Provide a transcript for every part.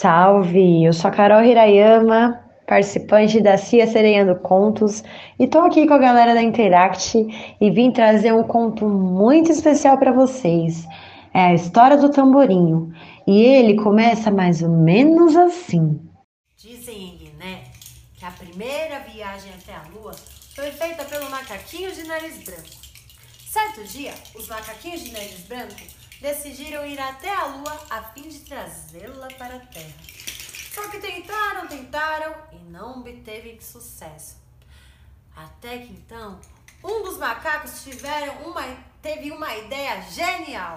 Salve! Eu sou a Carol Hirayama, participante da Cia Sereiando Contos, e tô aqui com a galera da Interact e vim trazer um conto muito especial para vocês. É a história do tamborinho, e ele começa mais ou menos assim. Dizem em Guiné que a primeira viagem até a Lua foi feita pelo macaquinho de nariz branco. Certo dia, os macaquinhos de nariz branco decidiram ir até a Lua a fim de trazê-la para a Terra. Só que tentaram, tentaram e não obteve sucesso. Até que então, um dos macacos tiveram uma, teve uma ideia genial.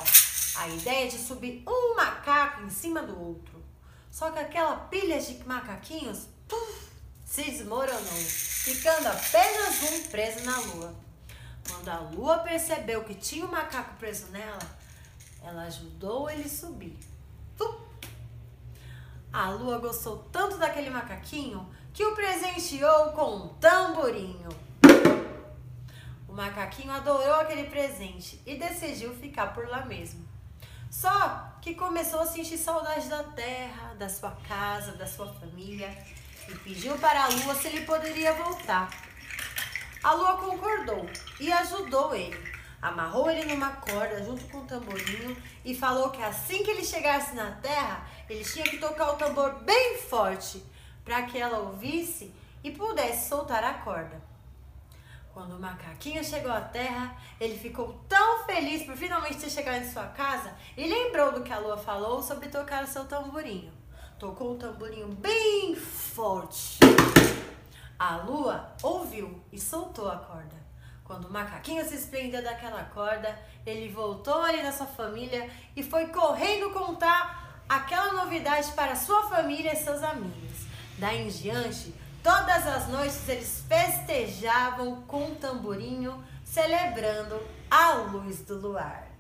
A ideia de subir um macaco em cima do outro. Só que aquela pilha de macaquinhos puf, se desmoronou, ficando apenas um preso na lua. Quando a lua percebeu que tinha um macaco preso nela, ela ajudou ele subir. A lua gostou tanto daquele macaquinho que o presenteou com um tamborinho. O macaquinho adorou aquele presente e decidiu ficar por lá mesmo. Só que começou a sentir saudade da terra, da sua casa, da sua família e pediu para a lua se ele poderia voltar. A lua concordou e ajudou ele amarrou ele numa corda junto com o tamborinho e falou que assim que ele chegasse na terra, ele tinha que tocar o tambor bem forte para que ela ouvisse e pudesse soltar a corda. Quando o macaquinho chegou à terra, ele ficou tão feliz por finalmente ter chegado em sua casa e lembrou do que a lua falou sobre tocar o seu tamborinho. Tocou o tamborinho bem forte. A lua ouviu e soltou a corda. Quando o macaquinho se desprendeu daquela corda, ele voltou ali na sua família e foi correndo contar aquela novidade para sua família e seus amigos. Daí em diante, todas as noites eles festejavam com um tamborinho, celebrando a luz do luar.